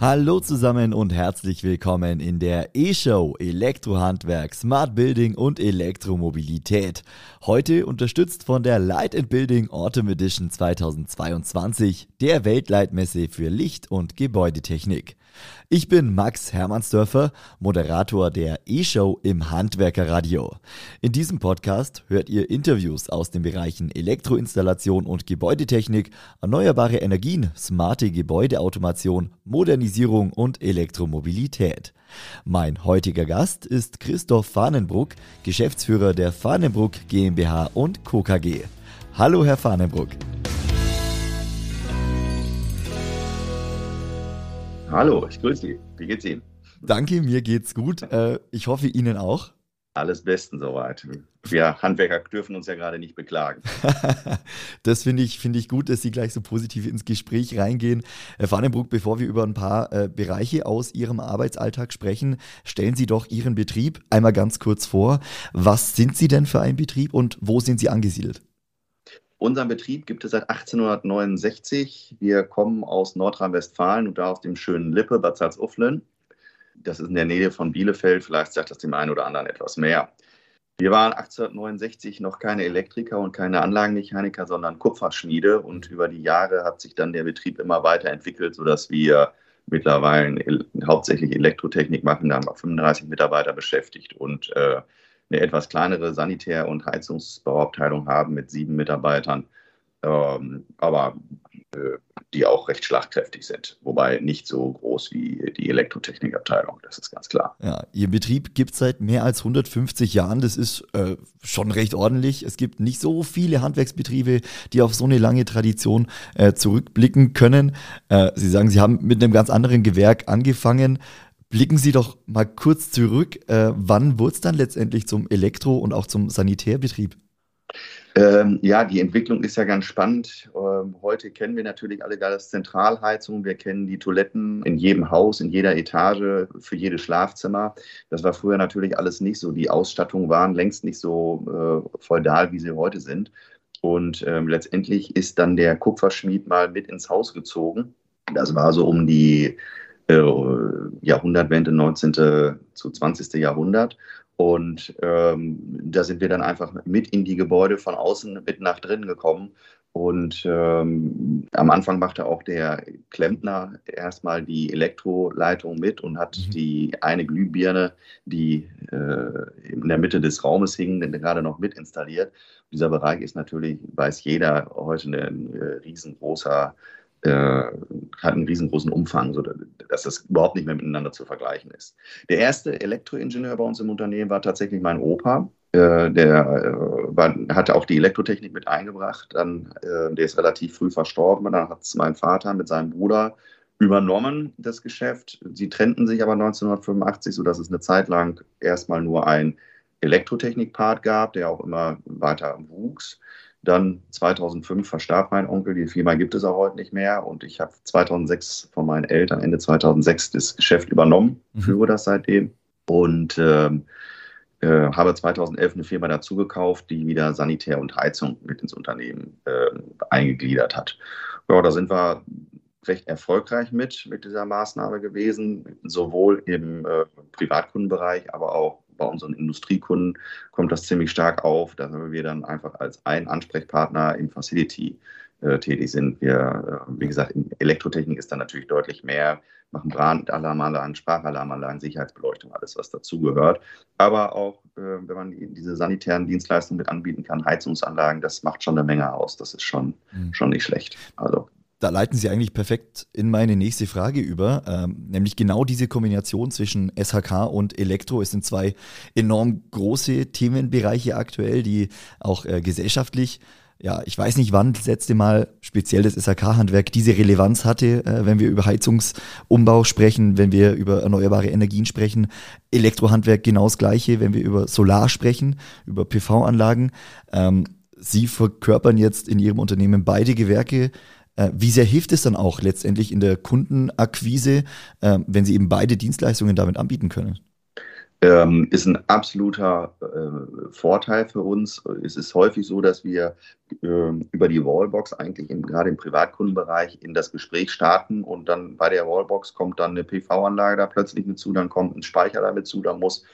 Hallo zusammen und herzlich willkommen in der E-Show Elektrohandwerk, Smart Building und Elektromobilität. Heute unterstützt von der Light and Building Autumn Edition 2022, der Weltleitmesse für Licht- und Gebäudetechnik. Ich bin Max Hermannsdörfer, Moderator der E-Show im Handwerkerradio. In diesem Podcast hört ihr Interviews aus den Bereichen Elektroinstallation und Gebäudetechnik, erneuerbare Energien, smarte Gebäudeautomation, Modernisierung und Elektromobilität. Mein heutiger Gast ist Christoph Fahnenbruck, Geschäftsführer der Fahnenbruck GmbH und Co. KG. Hallo, Herr Fahnenbruck. Hallo, ich grüße Sie. Wie geht's Ihnen? Danke, mir geht's gut. Äh, ich hoffe Ihnen auch. Alles Besten soweit. Wir Handwerker dürfen uns ja gerade nicht beklagen. das finde ich, find ich gut, dass Sie gleich so positiv ins Gespräch reingehen. Herr Vandenbruck, bevor wir über ein paar äh, Bereiche aus Ihrem Arbeitsalltag sprechen, stellen Sie doch Ihren Betrieb einmal ganz kurz vor. Was sind Sie denn für ein Betrieb und wo sind Sie angesiedelt? Unseren Betrieb gibt es seit 1869. Wir kommen aus Nordrhein-Westfalen und da aus dem schönen Lippe, Bad Salzuflen. Das ist in der Nähe von Bielefeld. Vielleicht sagt das dem einen oder anderen etwas mehr. Wir waren 1869 noch keine Elektriker und keine Anlagenmechaniker, sondern Kupferschmiede. Und über die Jahre hat sich dann der Betrieb immer weiterentwickelt, sodass wir mittlerweile hauptsächlich Elektrotechnik machen. Da haben wir 35 Mitarbeiter beschäftigt und äh, eine etwas kleinere Sanitär- und Heizungsbauabteilung haben mit sieben Mitarbeitern, ähm, aber äh, die auch recht schlagkräftig sind. Wobei nicht so groß wie die Elektrotechnikabteilung, das ist ganz klar. Ja, Ihr Betrieb gibt es seit mehr als 150 Jahren. Das ist äh, schon recht ordentlich. Es gibt nicht so viele Handwerksbetriebe, die auf so eine lange Tradition äh, zurückblicken können. Äh, Sie sagen, Sie haben mit einem ganz anderen Gewerk angefangen. Blicken Sie doch mal kurz zurück. Äh, wann wurde es dann letztendlich zum Elektro- und auch zum Sanitärbetrieb? Ähm, ja, die Entwicklung ist ja ganz spannend. Ähm, heute kennen wir natürlich alle das Zentralheizung. Wir kennen die Toiletten in jedem Haus, in jeder Etage, für jedes Schlafzimmer. Das war früher natürlich alles nicht so. Die Ausstattungen waren längst nicht so äh, feudal, wie sie heute sind. Und ähm, letztendlich ist dann der Kupferschmied mal mit ins Haus gezogen. Das war so um die äh, Jahrhundertwende 19. zu 20. Jahrhundert. Und ähm, da sind wir dann einfach mit in die Gebäude von außen mit nach drinnen gekommen. Und ähm, am Anfang machte auch der Klempner erstmal die Elektroleitung mit und hat mhm. die eine Glühbirne, die äh, in der Mitte des Raumes hing, gerade noch mit installiert. Dieser Bereich ist natürlich, weiß jeder, heute ein äh, riesengroßer äh, hat einen riesengroßen Umfang, sodass das überhaupt nicht mehr miteinander zu vergleichen ist. Der erste Elektroingenieur bei uns im Unternehmen war tatsächlich mein Opa. Äh, der äh, war, hatte auch die Elektrotechnik mit eingebracht. Dann, äh, der ist relativ früh verstorben. Dann hat es mein Vater mit seinem Bruder übernommen, das Geschäft. Sie trennten sich aber 1985, sodass es eine Zeit lang erstmal nur ein Elektrotechnik-Part gab, der auch immer weiter wuchs. Dann 2005 verstarb mein Onkel, die Firma gibt es auch heute nicht mehr und ich habe 2006 von meinen Eltern, Ende 2006, das Geschäft übernommen, mhm. führe das seitdem und ähm, äh, habe 2011 eine Firma dazu gekauft, die wieder Sanitär und Heizung mit ins Unternehmen äh, eingegliedert hat. Ja, da sind wir recht erfolgreich mit, mit dieser Maßnahme gewesen, sowohl im äh, Privatkundenbereich, aber auch bei unseren Industriekunden kommt das ziemlich stark auf, dass wir dann einfach als ein Ansprechpartner im Facility äh, tätig sind. Wir, äh, wie gesagt, in Elektrotechnik ist da natürlich deutlich mehr, machen Brandalarmanlagen, Sprachalarmanlagen, Sicherheitsbeleuchtung, alles, was dazugehört. Aber auch, äh, wenn man diese sanitären Dienstleistungen mit anbieten kann, Heizungsanlagen, das macht schon eine Menge aus. Das ist schon, mhm. schon nicht schlecht. Also da leiten Sie eigentlich perfekt in meine nächste Frage über, ähm, nämlich genau diese Kombination zwischen SHK und Elektro. Es sind zwei enorm große Themenbereiche aktuell, die auch äh, gesellschaftlich, ja, ich weiß nicht, wann das letzte Mal speziell das SHK-Handwerk diese Relevanz hatte, äh, wenn wir über Heizungsumbau sprechen, wenn wir über erneuerbare Energien sprechen. Elektrohandwerk genau das Gleiche, wenn wir über Solar sprechen, über PV-Anlagen. Ähm, Sie verkörpern jetzt in Ihrem Unternehmen beide Gewerke. Äh, wie sehr hilft es dann auch letztendlich in der Kundenakquise, äh, wenn Sie eben beide Dienstleistungen damit anbieten können? ähm, ist ein absoluter äh, Vorteil für uns. Es ist häufig so, dass wir äh, über die Wallbox eigentlich im, gerade im Privatkundenbereich in das Gespräch starten und dann bei der Wallbox kommt dann eine PV-Anlage da plötzlich mit zu, dann kommt ein Speicher damit zu, dann muss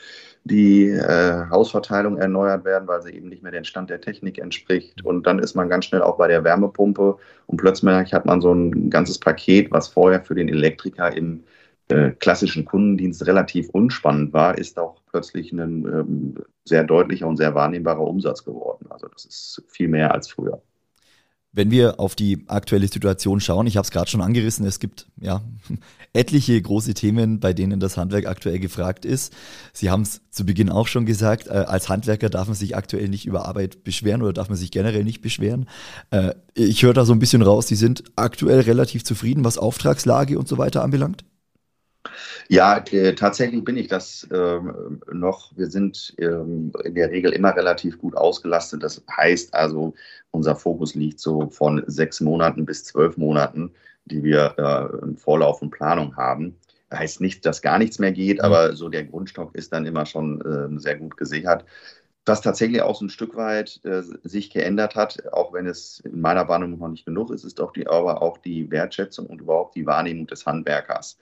die äh, Hausverteilung erneuert werden, weil sie eben nicht mehr den Stand der Technik entspricht. Und dann ist man ganz schnell auch bei der Wärmepumpe und plötzlich hat man so ein ganzes Paket, was vorher für den Elektriker im äh, klassischen Kundendienst relativ unspannend war, ist auch plötzlich ein ähm, sehr deutlicher und sehr wahrnehmbarer Umsatz geworden. Also das ist viel mehr als früher. Wenn wir auf die aktuelle Situation schauen, ich habe es gerade schon angerissen, es gibt ja etliche große Themen, bei denen das Handwerk aktuell gefragt ist. Sie haben es zu Beginn auch schon gesagt, äh, als Handwerker darf man sich aktuell nicht über Arbeit beschweren oder darf man sich generell nicht beschweren. Äh, ich höre da so ein bisschen raus, Sie sind aktuell relativ zufrieden, was Auftragslage und so weiter anbelangt. Ja, tatsächlich bin ich das ähm, noch. Wir sind ähm, in der Regel immer relativ gut ausgelastet. Das heißt also, unser Fokus liegt so von sechs Monaten bis zwölf Monaten, die wir äh, im Vorlauf und Planung haben. Heißt nicht, dass gar nichts mehr geht, mhm. aber so der Grundstock ist dann immer schon äh, sehr gut gesichert. Was tatsächlich auch so ein Stück weit äh, sich geändert hat, auch wenn es in meiner Wahrnehmung noch nicht genug ist, ist doch die, aber auch die Wertschätzung und überhaupt die Wahrnehmung des Handwerkers.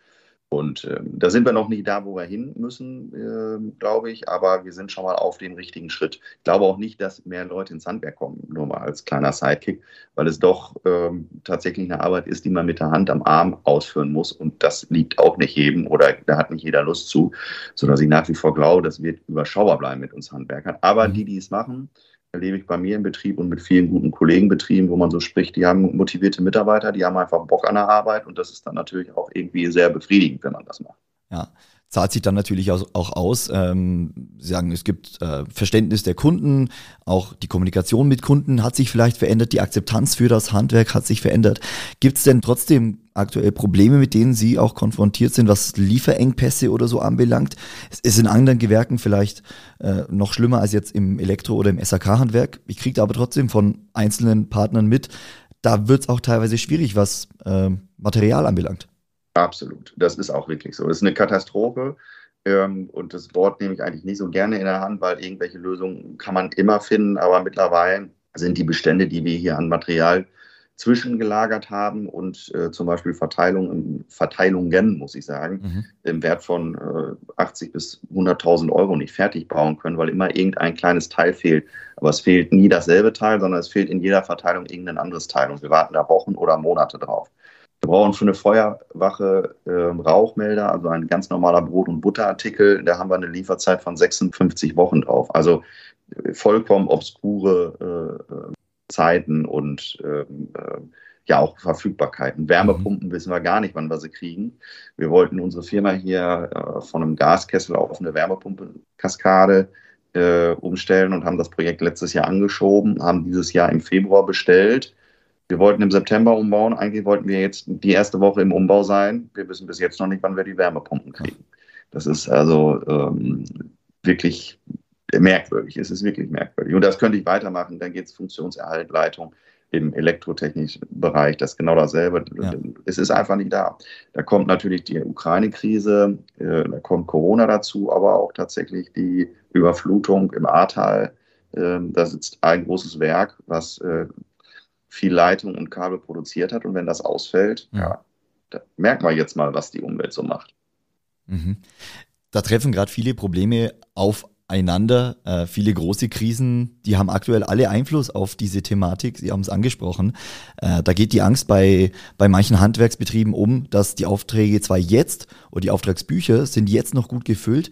Und äh, da sind wir noch nicht da, wo wir hin müssen, äh, glaube ich, aber wir sind schon mal auf dem richtigen Schritt. Ich glaube auch nicht, dass mehr Leute ins Handwerk kommen, nur mal als kleiner Sidekick, weil es doch ähm, tatsächlich eine Arbeit ist, die man mit der Hand am Arm ausführen muss. Und das liegt auch nicht jedem oder da hat nicht jeder Lust zu, sodass ich nach wie vor glaube, das wird überschaubar bleiben mit uns Handwerkern. Aber mhm. die, die es machen, erlebe ich bei mir im Betrieb und mit vielen guten Kollegenbetrieben, wo man so spricht, die haben motivierte Mitarbeiter, die haben einfach Bock an der Arbeit und das ist dann natürlich auch irgendwie sehr befriedigend, wenn man das macht. Ja, zahlt sich dann natürlich auch aus. Ähm, Sie sagen, es gibt äh, Verständnis der Kunden, auch die Kommunikation mit Kunden hat sich vielleicht verändert, die Akzeptanz für das Handwerk hat sich verändert. Gibt es denn trotzdem aktuell Probleme, mit denen Sie auch konfrontiert sind, was Lieferengpässe oder so anbelangt? Es ist in anderen Gewerken vielleicht äh, noch schlimmer als jetzt im Elektro- oder im SAK-Handwerk. Ich kriege aber trotzdem von einzelnen Partnern mit, da wird es auch teilweise schwierig, was äh, Material anbelangt. Absolut. Das ist auch wirklich so. Das ist eine Katastrophe. Ähm, und das Wort nehme ich eigentlich nicht so gerne in der Hand, weil irgendwelche Lösungen kann man immer finden. Aber mittlerweile sind die Bestände, die wir hier an Material zwischengelagert haben und äh, zum Beispiel Verteilung, Verteilungen, muss ich sagen, mhm. im Wert von äh, 80 bis 100.000 Euro nicht fertig bauen können, weil immer irgendein kleines Teil fehlt. Aber es fehlt nie dasselbe Teil, sondern es fehlt in jeder Verteilung irgendein anderes Teil und wir warten da Wochen oder Monate drauf. Wir brauchen für eine Feuerwache äh, Rauchmelder, also ein ganz normaler Brot- und Butterartikel. Da haben wir eine Lieferzeit von 56 Wochen drauf. Also äh, vollkommen obskure äh, Zeiten und ähm, äh, ja auch Verfügbarkeiten. Wärmepumpen mhm. wissen wir gar nicht, wann wir sie kriegen. Wir wollten unsere Firma hier äh, von einem Gaskessel auf eine Wärmepumpenkaskade äh, umstellen und haben das Projekt letztes Jahr angeschoben, haben dieses Jahr im Februar bestellt wir wollten im September umbauen. Eigentlich wollten wir jetzt die erste Woche im Umbau sein. Wir wissen bis jetzt noch nicht, wann wir die Wärmepumpen kriegen. Das ist also ähm, wirklich merkwürdig. Es ist wirklich merkwürdig. Und das könnte ich weitermachen. Dann geht es Funktionserhalt, Leitung im elektrotechnischen Bereich. Das ist genau dasselbe. Ja. Es ist einfach nicht da. Da kommt natürlich die Ukraine-Krise, äh, da kommt Corona dazu, aber auch tatsächlich die Überflutung im Ahrtal. Äh, da sitzt ein großes Werk, was äh, viel Leitung und Kabel produziert hat. Und wenn das ausfällt, ja, da merken wir jetzt mal, was die Umwelt so macht. Mhm. Da treffen gerade viele Probleme aufeinander, äh, viele große Krisen, die haben aktuell alle Einfluss auf diese Thematik. Sie haben es angesprochen. Äh, da geht die Angst bei, bei manchen Handwerksbetrieben um, dass die Aufträge zwar jetzt oder die Auftragsbücher sind jetzt noch gut gefüllt,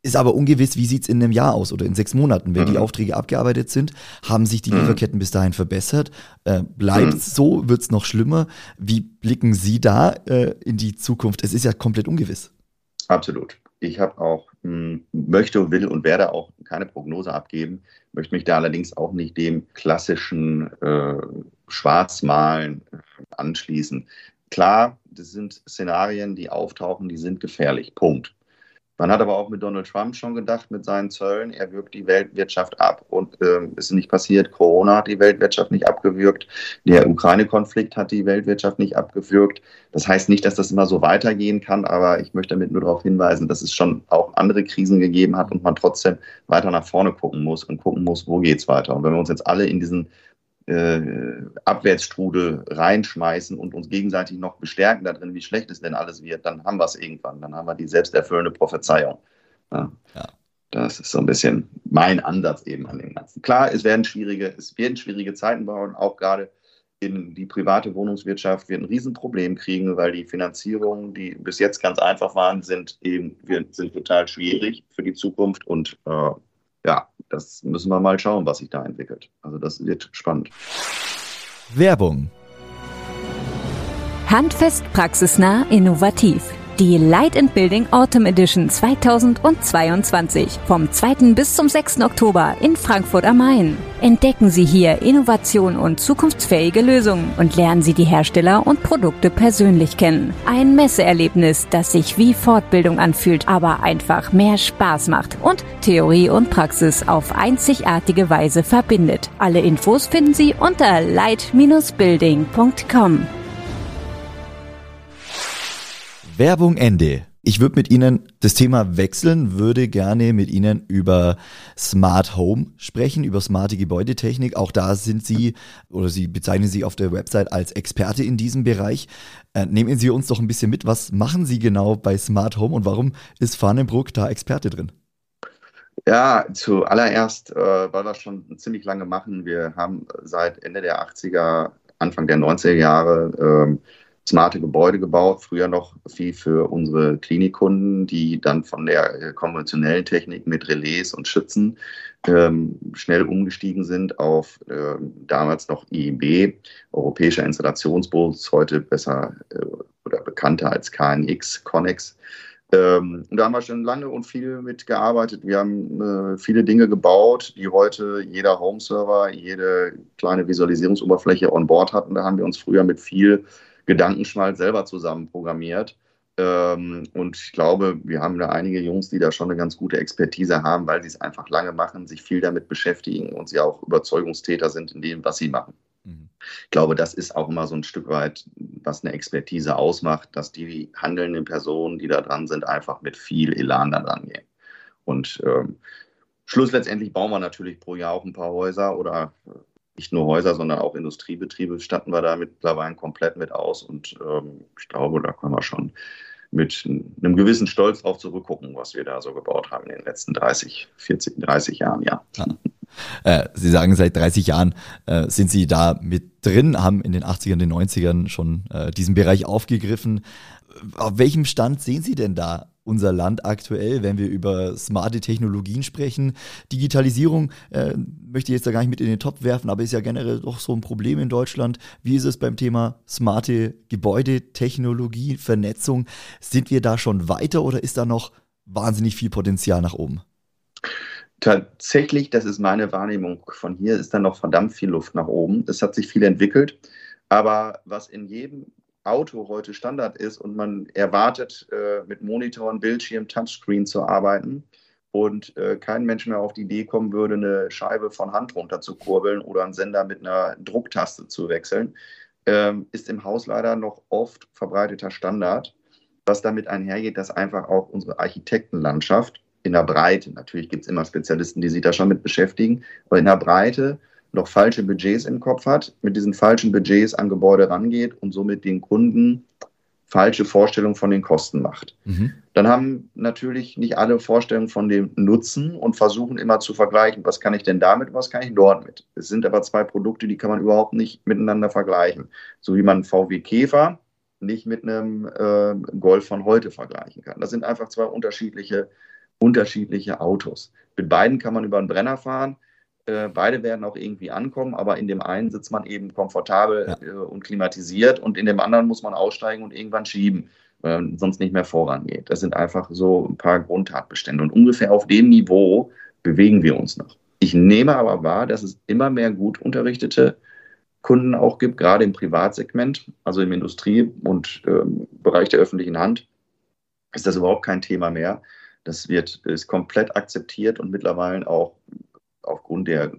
ist aber ungewiss, wie sieht es in einem Jahr aus oder in sechs Monaten. Wenn mhm. die Aufträge abgearbeitet sind, haben sich die mhm. Lieferketten bis dahin verbessert. Äh, Bleibt es mhm. so? Wird es noch schlimmer? Wie blicken Sie da äh, in die Zukunft? Es ist ja komplett ungewiss. Absolut. Ich habe auch, hm, möchte, will und werde auch keine Prognose abgeben, möchte mich da allerdings auch nicht dem klassischen äh, Schwarzmalen äh, anschließen. Klar, das sind Szenarien, die auftauchen, die sind gefährlich. Punkt. Man hat aber auch mit Donald Trump schon gedacht, mit seinen Zöllen, er wirkt die Weltwirtschaft ab und äh, ist nicht passiert. Corona hat die Weltwirtschaft nicht abgewürgt. Der Ukraine-Konflikt hat die Weltwirtschaft nicht abgewürgt. Das heißt nicht, dass das immer so weitergehen kann, aber ich möchte damit nur darauf hinweisen, dass es schon auch andere Krisen gegeben hat und man trotzdem weiter nach vorne gucken muss und gucken muss, wo geht es weiter. Und wenn wir uns jetzt alle in diesen äh, Abwärtsstrudel reinschmeißen und uns gegenseitig noch bestärken darin, wie schlecht es denn alles wird, dann haben wir es irgendwann. Dann haben wir die selbsterfüllende Prophezeiung. Ja. ja. Das ist so ein bisschen mein Ansatz eben an dem Ganzen. Klar, es werden schwierige, es werden schwierige Zeiten bauen, auch gerade in die private Wohnungswirtschaft wird ein Riesenproblem kriegen, weil die Finanzierungen, die bis jetzt ganz einfach waren, sind eben sind total schwierig für die Zukunft und äh, ja, das müssen wir mal schauen, was sich da entwickelt. Also das wird spannend. Werbung. Handfest, praxisnah, innovativ. Die Light and Building Autumn Edition 2022 vom 2. bis zum 6. Oktober in Frankfurt am Main. Entdecken Sie hier Innovation und zukunftsfähige Lösungen und lernen Sie die Hersteller und Produkte persönlich kennen. Ein Messeerlebnis, das sich wie Fortbildung anfühlt, aber einfach mehr Spaß macht und Theorie und Praxis auf einzigartige Weise verbindet. Alle Infos finden Sie unter light-building.com. Werbung Ende. Ich würde mit Ihnen das Thema wechseln, würde gerne mit Ihnen über Smart Home sprechen, über smarte Gebäudetechnik. Auch da sind Sie oder Sie bezeichnen sich auf der Website als Experte in diesem Bereich. Äh, nehmen Sie uns doch ein bisschen mit. Was machen Sie genau bei Smart Home und warum ist Farnenbruck da Experte drin? Ja, zuallererst, äh, weil wir schon ziemlich lange machen. Wir haben seit Ende der 80er, Anfang der 90er Jahre äh, smarte Gebäude gebaut, früher noch viel für unsere Klinikkunden, die dann von der äh, konventionellen Technik mit Relais und Schützen ähm, schnell umgestiegen sind auf äh, damals noch IEB, Europäischer Installationsbus, heute besser äh, oder bekannter als KNX, Connex. Ähm, da haben wir schon lange und viel mitgearbeitet. Wir haben äh, viele Dinge gebaut, die heute jeder Home-Server, jede kleine Visualisierungsoberfläche on board hatten. Da haben wir uns früher mit viel Gedankenschmalz selber zusammen programmiert. Ähm, und ich glaube, wir haben da einige Jungs, die da schon eine ganz gute Expertise haben, weil sie es einfach lange machen, sich viel damit beschäftigen und sie auch Überzeugungstäter sind in dem, was sie machen. Mhm. Ich glaube, das ist auch immer so ein Stück weit, was eine Expertise ausmacht, dass die handelnden Personen, die da dran sind, einfach mit viel Elan da dran gehen. Und ähm, Schluss letztendlich bauen wir natürlich pro Jahr auch ein paar Häuser oder nicht nur Häuser, sondern auch Industriebetriebe statten wir da mittlerweile komplett mit aus. Und ähm, ich glaube, da können wir schon mit einem gewissen Stolz drauf zurückgucken, was wir da so gebaut haben in den letzten 30, 40, 30 Jahren, ja. ja. Äh, Sie sagen, seit 30 Jahren äh, sind Sie da mit drin, haben in den 80ern, den 90ern schon äh, diesen Bereich aufgegriffen. Auf welchem Stand sehen Sie denn da unser Land aktuell, wenn wir über smarte Technologien sprechen. Digitalisierung äh, möchte ich jetzt da gar nicht mit in den Topf werfen, aber ist ja generell doch so ein Problem in Deutschland. Wie ist es beim Thema smarte Gebäudetechnologie, Vernetzung? Sind wir da schon weiter oder ist da noch wahnsinnig viel Potenzial nach oben? Tatsächlich, das ist meine Wahrnehmung von hier, ist da noch verdammt viel Luft nach oben. Es hat sich viel entwickelt. Aber was in jedem Auto heute Standard ist und man erwartet, äh, mit Monitoren, Bildschirm, Touchscreen zu arbeiten und äh, kein Mensch mehr auf die Idee kommen würde, eine Scheibe von Hand runter zu kurbeln oder einen Sender mit einer Drucktaste zu wechseln, ähm, ist im Haus leider noch oft verbreiteter Standard. Was damit einhergeht, dass einfach auch unsere Architektenlandschaft in der Breite, natürlich gibt es immer Spezialisten, die sich da schon mit beschäftigen, aber in der Breite noch falsche Budgets im Kopf hat, mit diesen falschen Budgets an Gebäude rangeht und somit den Kunden falsche Vorstellungen von den Kosten macht. Mhm. Dann haben natürlich nicht alle Vorstellungen von dem Nutzen und versuchen immer zu vergleichen, was kann ich denn damit, was kann ich dort mit. Es sind aber zwei Produkte, die kann man überhaupt nicht miteinander vergleichen. So wie man VW Käfer nicht mit einem äh, Golf von heute vergleichen kann. Das sind einfach zwei unterschiedliche, unterschiedliche Autos. Mit beiden kann man über einen Brenner fahren. Äh, beide werden auch irgendwie ankommen, aber in dem einen sitzt man eben komfortabel ja. äh, und klimatisiert und in dem anderen muss man aussteigen und irgendwann schieben, weil sonst nicht mehr vorangeht. Das sind einfach so ein paar Grundtatbestände. Und ungefähr auf dem Niveau bewegen wir uns noch. Ich nehme aber wahr, dass es immer mehr gut unterrichtete Kunden auch gibt, gerade im Privatsegment, also im Industrie- und ähm, Bereich der öffentlichen Hand, ist das überhaupt kein Thema mehr Das wird, ist komplett akzeptiert und mittlerweile auch aufgrund der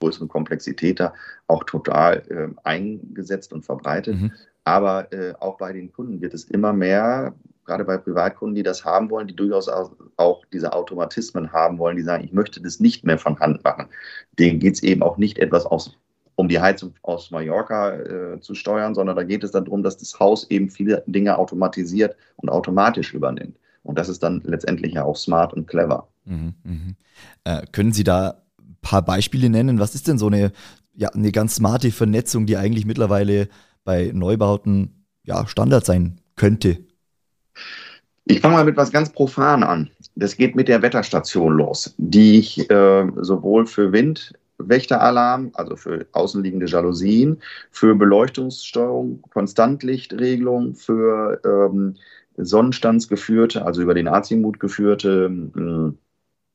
größeren Komplexität da auch total äh, eingesetzt und verbreitet. Mhm. Aber äh, auch bei den Kunden wird es immer mehr, gerade bei Privatkunden, die das haben wollen, die durchaus auch diese Automatismen haben wollen, die sagen, ich möchte das nicht mehr von Hand machen. Denen geht es eben auch nicht etwas aus, um die Heizung aus Mallorca äh, zu steuern, sondern da geht es dann darum, dass das Haus eben viele Dinge automatisiert und automatisch übernimmt. Und das ist dann letztendlich ja auch smart und clever. Mhm, mh. äh, können Sie da paar Beispiele nennen? Was ist denn so eine, ja, eine ganz smarte Vernetzung, die eigentlich mittlerweile bei Neubauten ja, Standard sein könnte? Ich fange mal mit was ganz profan an. Das geht mit der Wetterstation los, die ich äh, sowohl für Windwächteralarm, also für außenliegende Jalousien, für Beleuchtungssteuerung, Konstantlichtregelung, für ähm, Sonnenstandsgeführte, also über den Azimut geführte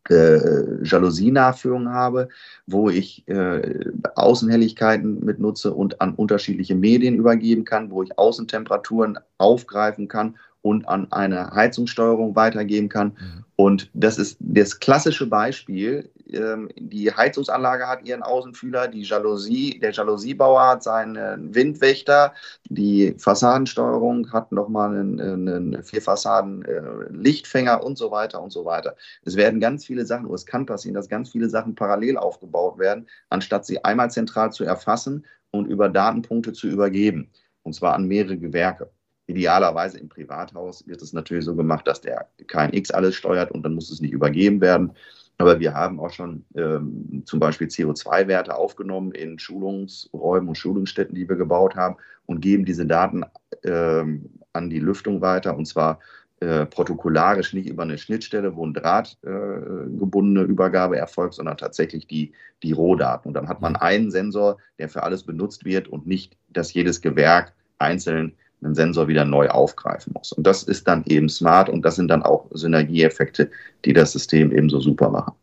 äh, Jalousienachführung habe, wo ich äh, Außenhelligkeiten mit nutze und an unterschiedliche Medien übergeben kann, wo ich Außentemperaturen aufgreifen kann und an eine Heizungssteuerung weitergeben kann. Mhm. Und das ist das klassische Beispiel. Ähm, die Heizungsanlage hat ihren Außenfühler, die Jalousie, der Jalousierbauer hat seinen Windwächter, die Fassadensteuerung hat nochmal einen, einen vier Fassaden äh, Lichtfänger und so weiter und so weiter. Es werden ganz viele Sachen, oder es kann passieren, dass ganz viele Sachen parallel aufgebaut werden, anstatt sie einmal zentral zu erfassen und über Datenpunkte zu übergeben. Und zwar an mehrere Gewerke. Idealerweise im Privathaus wird es natürlich so gemacht, dass der KNX alles steuert und dann muss es nicht übergeben werden. Aber wir haben auch schon ähm, zum Beispiel CO2-Werte aufgenommen in Schulungsräumen und Schulungsstätten, die wir gebaut haben und geben diese Daten ähm, an die Lüftung weiter und zwar äh, protokollarisch nicht über eine Schnittstelle, wo ein Draht äh, gebundene Übergabe erfolgt, sondern tatsächlich die, die Rohdaten. Und dann hat man einen Sensor, der für alles benutzt wird und nicht, dass jedes Gewerk einzeln einen Sensor wieder neu aufgreifen muss. Und das ist dann eben smart und das sind dann auch Synergieeffekte, die das System eben so super machen.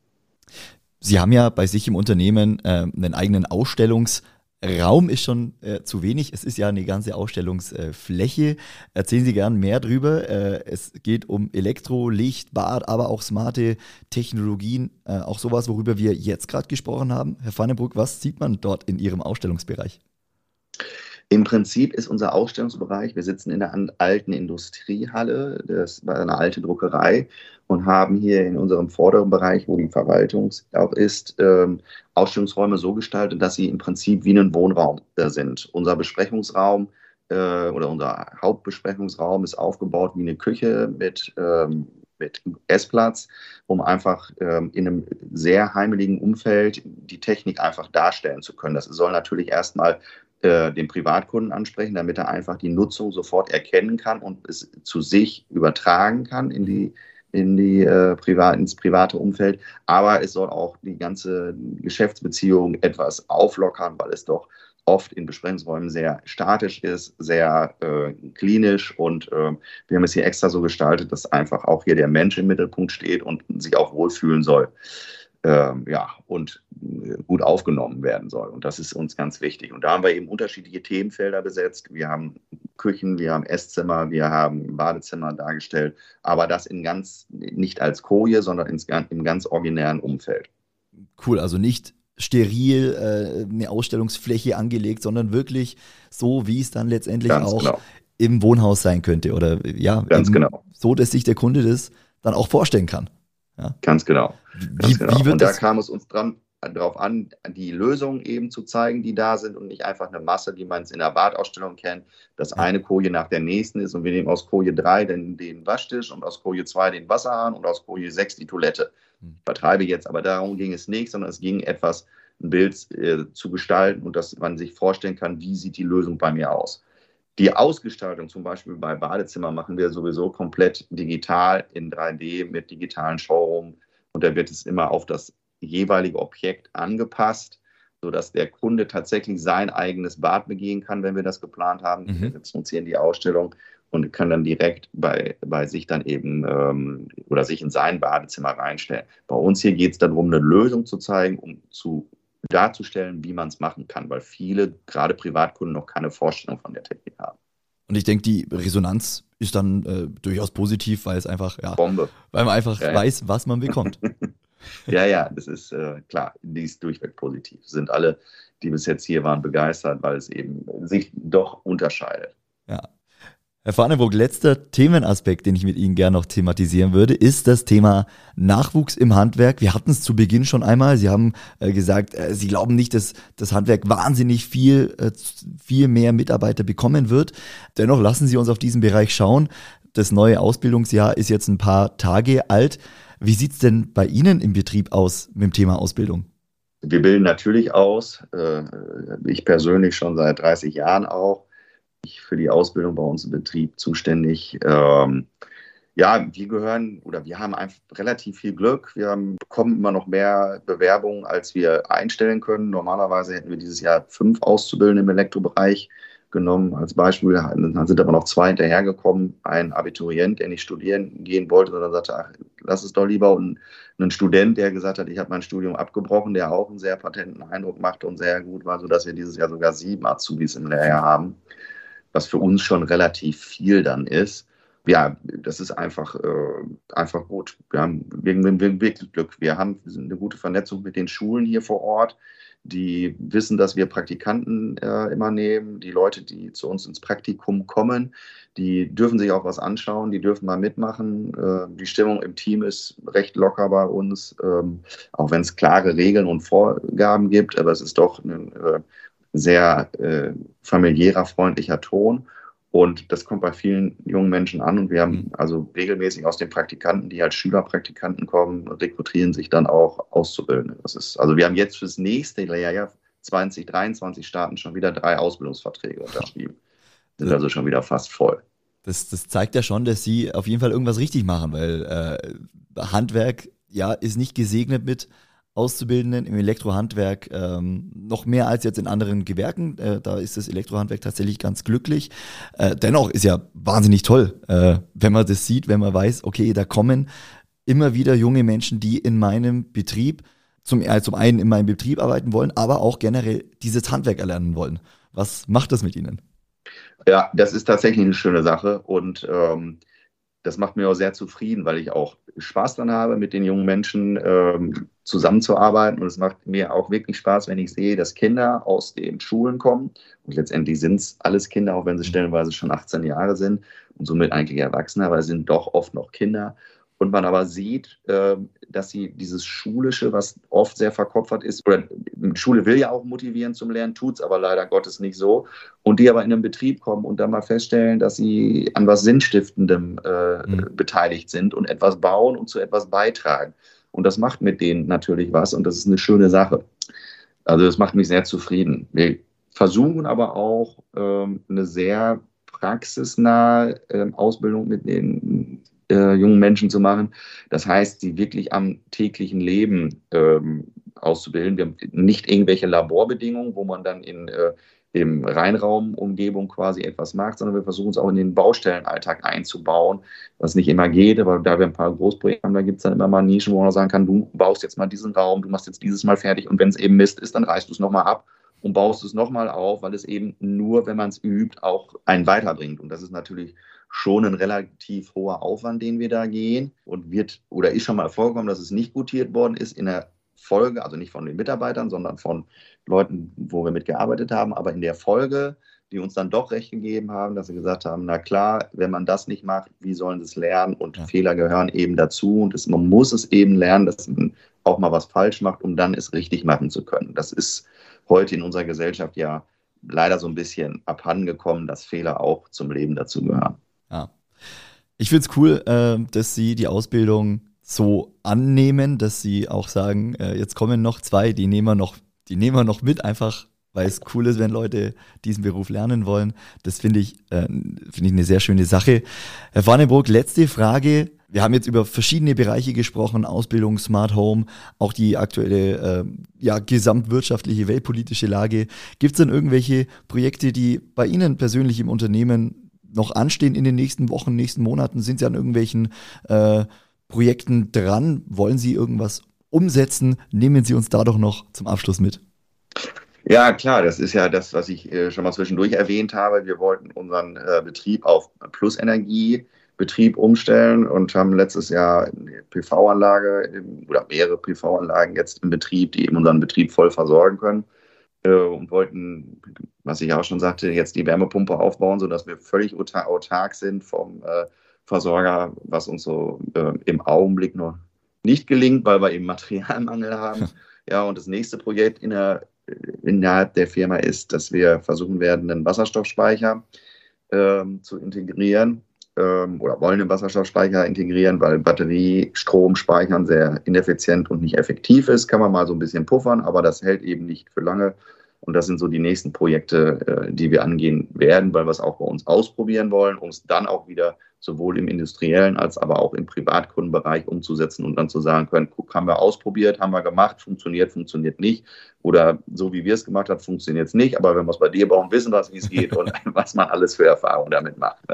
Sie haben ja bei sich im Unternehmen äh, einen eigenen Ausstellungsraum ist schon äh, zu wenig. Es ist ja eine ganze Ausstellungsfläche. Erzählen Sie gern mehr drüber. Äh, es geht um Elektro, Licht, Bad, aber auch smarte Technologien. Äh, auch sowas, worüber wir jetzt gerade gesprochen haben. Herr Vannebrück, was sieht man dort in Ihrem Ausstellungsbereich? Im Prinzip ist unser Ausstellungsbereich, wir sitzen in der alten Industriehalle, das war eine alte Druckerei und haben hier in unserem vorderen Bereich, wo die Verwaltung auch ist, ähm, Ausstellungsräume so gestaltet, dass sie im Prinzip wie ein Wohnraum äh, sind. Unser Besprechungsraum äh, oder unser Hauptbesprechungsraum ist aufgebaut wie eine Küche mit ähm, mit Essplatz, um einfach ähm, in einem sehr heimeligen Umfeld die Technik einfach darstellen zu können. Das soll natürlich erstmal äh, den Privatkunden ansprechen, damit er einfach die Nutzung sofort erkennen kann und es zu sich übertragen kann in die in die äh, privat, ins private Umfeld. Aber es soll auch die ganze Geschäftsbeziehung etwas auflockern, weil es doch oft in Besprechungsräumen sehr statisch ist, sehr äh, klinisch und äh, wir haben es hier extra so gestaltet, dass einfach auch hier der Mensch im Mittelpunkt steht und sich auch wohlfühlen soll ähm, ja, und äh, gut aufgenommen werden soll. Und das ist uns ganz wichtig. Und da haben wir eben unterschiedliche Themenfelder besetzt. Wir haben Küchen, wir haben Esszimmer, wir haben Badezimmer dargestellt, aber das in ganz, nicht als Koje, sondern ins, im ganz originären Umfeld. Cool, also nicht steril äh, eine Ausstellungsfläche angelegt, sondern wirklich so, wie es dann letztendlich ganz auch genau. im Wohnhaus sein könnte. Oder ja, ganz genau. so, dass sich der Kunde das dann auch vorstellen kann. Ja. Ganz genau. Ganz wie, genau. Wie und da kam es uns dran, darauf an, die Lösungen eben zu zeigen, die da sind und nicht einfach eine Masse, die man in der Badausstellung kennt, dass eine Koje nach der nächsten ist und wir nehmen aus Koje 3 den, den Waschtisch und aus Koje 2 den Wasserhahn und aus Koje 6 die Toilette. Hm. Ich vertreibe jetzt, aber darum ging es nicht, sondern es ging etwas, ein Bild äh, zu gestalten und dass man sich vorstellen kann, wie sieht die Lösung bei mir aus. Die Ausgestaltung zum Beispiel bei Badezimmer machen wir sowieso komplett digital in 3D mit digitalen Showroom und da wird es immer auf das jeweilige Objekt angepasst, sodass der Kunde tatsächlich sein eigenes Bad begehen kann, wenn wir das geplant haben. Mhm. Wir setzen uns hier in die Ausstellung und kann dann direkt bei, bei sich dann eben ähm, oder sich in sein Badezimmer reinstellen. Bei uns hier geht es darum, eine Lösung zu zeigen, um zu darzustellen, wie man es machen kann, weil viele, gerade Privatkunden, noch keine Vorstellung von der Technik haben. Und ich denke, die Resonanz ist dann äh, durchaus positiv, weil es einfach, ja, Bombe. weil man einfach Ja, ja. weiß, was man bekommt. Ja, ja, das ist äh, klar, die ist durchweg positiv. Sind alle, die bis jetzt hier waren, begeistert, weil es eben sich doch unterscheidet. Ja. Herr Farneburg, letzter Themenaspekt, den ich mit Ihnen gerne noch thematisieren würde, ist das Thema Nachwuchs im Handwerk. Wir hatten es zu Beginn schon einmal. Sie haben äh, gesagt, äh, Sie glauben nicht, dass das Handwerk wahnsinnig viel, äh, viel mehr Mitarbeiter bekommen wird. Dennoch lassen Sie uns auf diesen Bereich schauen. Das neue Ausbildungsjahr ist jetzt ein paar Tage alt. Wie sieht es denn bei Ihnen im Betrieb aus mit dem Thema Ausbildung? Wir bilden natürlich aus, äh, ich persönlich schon seit 30 Jahren auch. Ich für die Ausbildung bei uns im Betrieb zuständig. Ähm, ja, wir gehören oder wir haben einfach relativ viel Glück. Wir haben, bekommen immer noch mehr Bewerbungen, als wir einstellen können. Normalerweise hätten wir dieses Jahr fünf Auszubildende im Elektrobereich genommen als Beispiel. Dann sind aber noch zwei hinterhergekommen. Ein Abiturient, der nicht studieren gehen wollte, sondern sagte, ach, lass es doch lieber. Und ein Student, der gesagt hat, ich habe mein Studium abgebrochen, der auch einen sehr patenten Eindruck machte und sehr gut war, sodass wir dieses Jahr sogar sieben Azubis im Lehrjahr haben, was für uns schon relativ viel dann ist. Ja, das ist einfach, äh, einfach gut. Wir haben wir, wir, wirklich Glück. Wir haben eine gute Vernetzung mit den Schulen hier vor Ort. Die wissen, dass wir Praktikanten äh, immer nehmen. Die Leute, die zu uns ins Praktikum kommen, die dürfen sich auch was anschauen, die dürfen mal mitmachen. Äh, die Stimmung im Team ist recht locker bei uns, ähm, auch wenn es klare Regeln und Vorgaben gibt. Aber es ist doch ein äh, sehr äh, familiärer, freundlicher Ton. Und das kommt bei vielen jungen Menschen an. Und wir haben also regelmäßig aus den Praktikanten, die als Schülerpraktikanten kommen, rekrutieren sich dann auch Auszubildende. Das ist, also wir haben jetzt fürs nächste Lehrjahr 2023 starten schon wieder drei Ausbildungsverträge unterschrieben. Sind also schon wieder fast voll. Das, das zeigt ja schon, dass Sie auf jeden Fall irgendwas richtig machen, weil äh, Handwerk ja ist nicht gesegnet mit Auszubildenden im Elektrohandwerk ähm, noch mehr als jetzt in anderen Gewerken. Äh, da ist das Elektrohandwerk tatsächlich ganz glücklich. Äh, dennoch ist ja wahnsinnig toll, äh, wenn man das sieht, wenn man weiß, okay, da kommen immer wieder junge Menschen, die in meinem Betrieb zum, äh, zum einen in meinem Betrieb arbeiten wollen, aber auch generell dieses Handwerk erlernen wollen. Was macht das mit Ihnen? Ja, das ist tatsächlich eine schöne Sache und ähm, das macht mir auch sehr zufrieden, weil ich auch Spaß daran habe, mit den jungen Menschen ähm, zusammenzuarbeiten. Und es macht mir auch wirklich Spaß, wenn ich sehe, dass Kinder aus den Schulen kommen. Und letztendlich sind es alles Kinder, auch wenn sie stellenweise schon 18 Jahre sind und somit eigentlich Erwachsene, aber sind doch oft noch Kinder. Und man aber sieht, äh, dass sie dieses Schulische, was oft sehr verkopfert ist, oder Schule will ja auch motivieren zum Lernen, tut es aber leider Gottes nicht so. Und die aber in einen Betrieb kommen und dann mal feststellen, dass sie an was Sinnstiftendem äh, mhm. beteiligt sind und etwas bauen und zu etwas beitragen. Und das macht mit denen natürlich was und das ist eine schöne Sache. Also das macht mich sehr zufrieden. Wir versuchen aber auch ähm, eine sehr praxisnahe äh, Ausbildung mit den äh, jungen Menschen zu machen. Das heißt, sie wirklich am täglichen Leben ähm, auszubilden. Wir haben nicht irgendwelche Laborbedingungen, wo man dann in äh, im Reinraumumgebung quasi etwas macht, sondern wir versuchen es auch in den Baustellenalltag einzubauen, was nicht immer geht, aber da wir ein paar Großprojekte haben, da gibt es dann immer mal Nischen, wo man sagen kann, du baust jetzt mal diesen Raum, du machst jetzt dieses Mal fertig und wenn es eben Mist ist, dann reißt du es nochmal ab und baust es nochmal auf, weil es eben nur, wenn man es übt, auch einen weiterbringt. Und das ist natürlich schon ein relativ hoher Aufwand, den wir da gehen und wird oder ist schon mal vorgekommen, dass es nicht gutiert worden ist in der Folge, also nicht von den Mitarbeitern, sondern von Leuten, wo wir mitgearbeitet haben, aber in der Folge, die uns dann doch recht gegeben haben, dass sie gesagt haben, na klar, wenn man das nicht macht, wie sollen sie es lernen? Und ja. Fehler gehören eben dazu und es, man muss es eben lernen, dass man auch mal was falsch macht, um dann es richtig machen zu können. Das ist heute in unserer Gesellschaft ja leider so ein bisschen abhandengekommen, dass Fehler auch zum Leben dazu gehören. Ja. Ich finde es cool, äh, dass Sie die Ausbildung so annehmen, dass Sie auch sagen, äh, jetzt kommen noch zwei, die nehmen wir noch, die nehmen wir noch mit, einfach weil es cool ist, wenn Leute diesen Beruf lernen wollen. Das finde ich, äh, finde ich eine sehr schöne Sache. Herr Warnenburg, letzte Frage. Wir haben jetzt über verschiedene Bereiche gesprochen, Ausbildung, Smart Home, auch die aktuelle äh, ja, gesamtwirtschaftliche, weltpolitische Lage. Gibt es denn irgendwelche Projekte, die bei Ihnen persönlich im Unternehmen noch anstehen in den nächsten Wochen, nächsten Monaten? Sind Sie an irgendwelchen äh, Projekten dran? Wollen Sie irgendwas umsetzen? Nehmen Sie uns da doch noch zum Abschluss mit. Ja, klar, das ist ja das, was ich äh, schon mal zwischendurch erwähnt habe. Wir wollten unseren äh, Betrieb auf Plusenergiebetrieb umstellen und haben letztes Jahr eine PV-Anlage oder mehrere PV-Anlagen jetzt im Betrieb, die eben unseren Betrieb voll versorgen können. Äh, und wollten, was ich auch schon sagte, jetzt die Wärmepumpe aufbauen, sodass wir völlig autark sind vom Versorger, was uns so im Augenblick noch nicht gelingt, weil wir eben Materialmangel haben. Ja, und das nächste Projekt in der innerhalb der Firma ist, dass wir versuchen werden, einen Wasserstoffspeicher ähm, zu integrieren ähm, oder wollen einen Wasserstoffspeicher integrieren, weil Batteriestrom speichern sehr ineffizient und nicht effektiv ist. Kann man mal so ein bisschen puffern, aber das hält eben nicht für lange. Und das sind so die nächsten Projekte, äh, die wir angehen werden, weil wir es auch bei uns ausprobieren wollen, um es dann auch wieder sowohl im industriellen als aber auch im Privatkundenbereich umzusetzen und dann zu sagen können, guck, haben wir ausprobiert, haben wir gemacht, funktioniert, funktioniert nicht. Oder so wie wir es gemacht haben, funktioniert es nicht. Aber wenn wir es bei dir bauen, wissen wir, wie es geht und was man alles für Erfahrungen damit macht.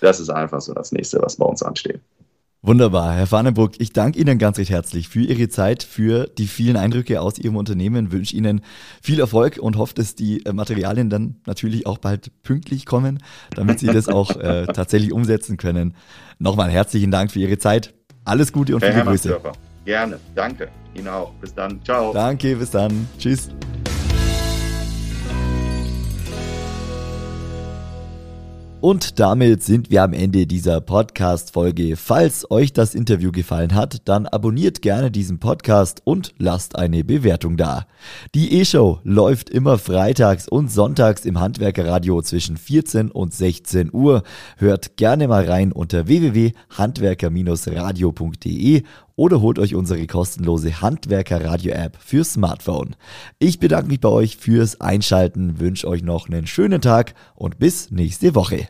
Das ist einfach so das nächste, was bei uns ansteht. Wunderbar, Herr Farnenburg, ich danke Ihnen ganz recht herzlich für Ihre Zeit, für die vielen Eindrücke aus Ihrem Unternehmen, wünsche Ihnen viel Erfolg und hoffe, dass die äh, Materialien dann natürlich auch bald pünktlich kommen, damit Sie das auch äh, tatsächlich umsetzen können. Nochmal herzlichen Dank für Ihre Zeit. Alles Gute und viele Grüße. Gerne, danke. Ihnen auch. Bis dann. Ciao. Danke, bis dann. Tschüss. Und damit sind wir am Ende dieser Podcast-Folge. Falls euch das Interview gefallen hat, dann abonniert gerne diesen Podcast und lasst eine Bewertung da. Die E-Show läuft immer freitags und sonntags im Handwerkerradio zwischen 14 und 16 Uhr. Hört gerne mal rein unter www.handwerker-radio.de oder holt euch unsere kostenlose Handwerker-Radio-App für Smartphone. Ich bedanke mich bei euch fürs Einschalten, wünsche euch noch einen schönen Tag und bis nächste Woche.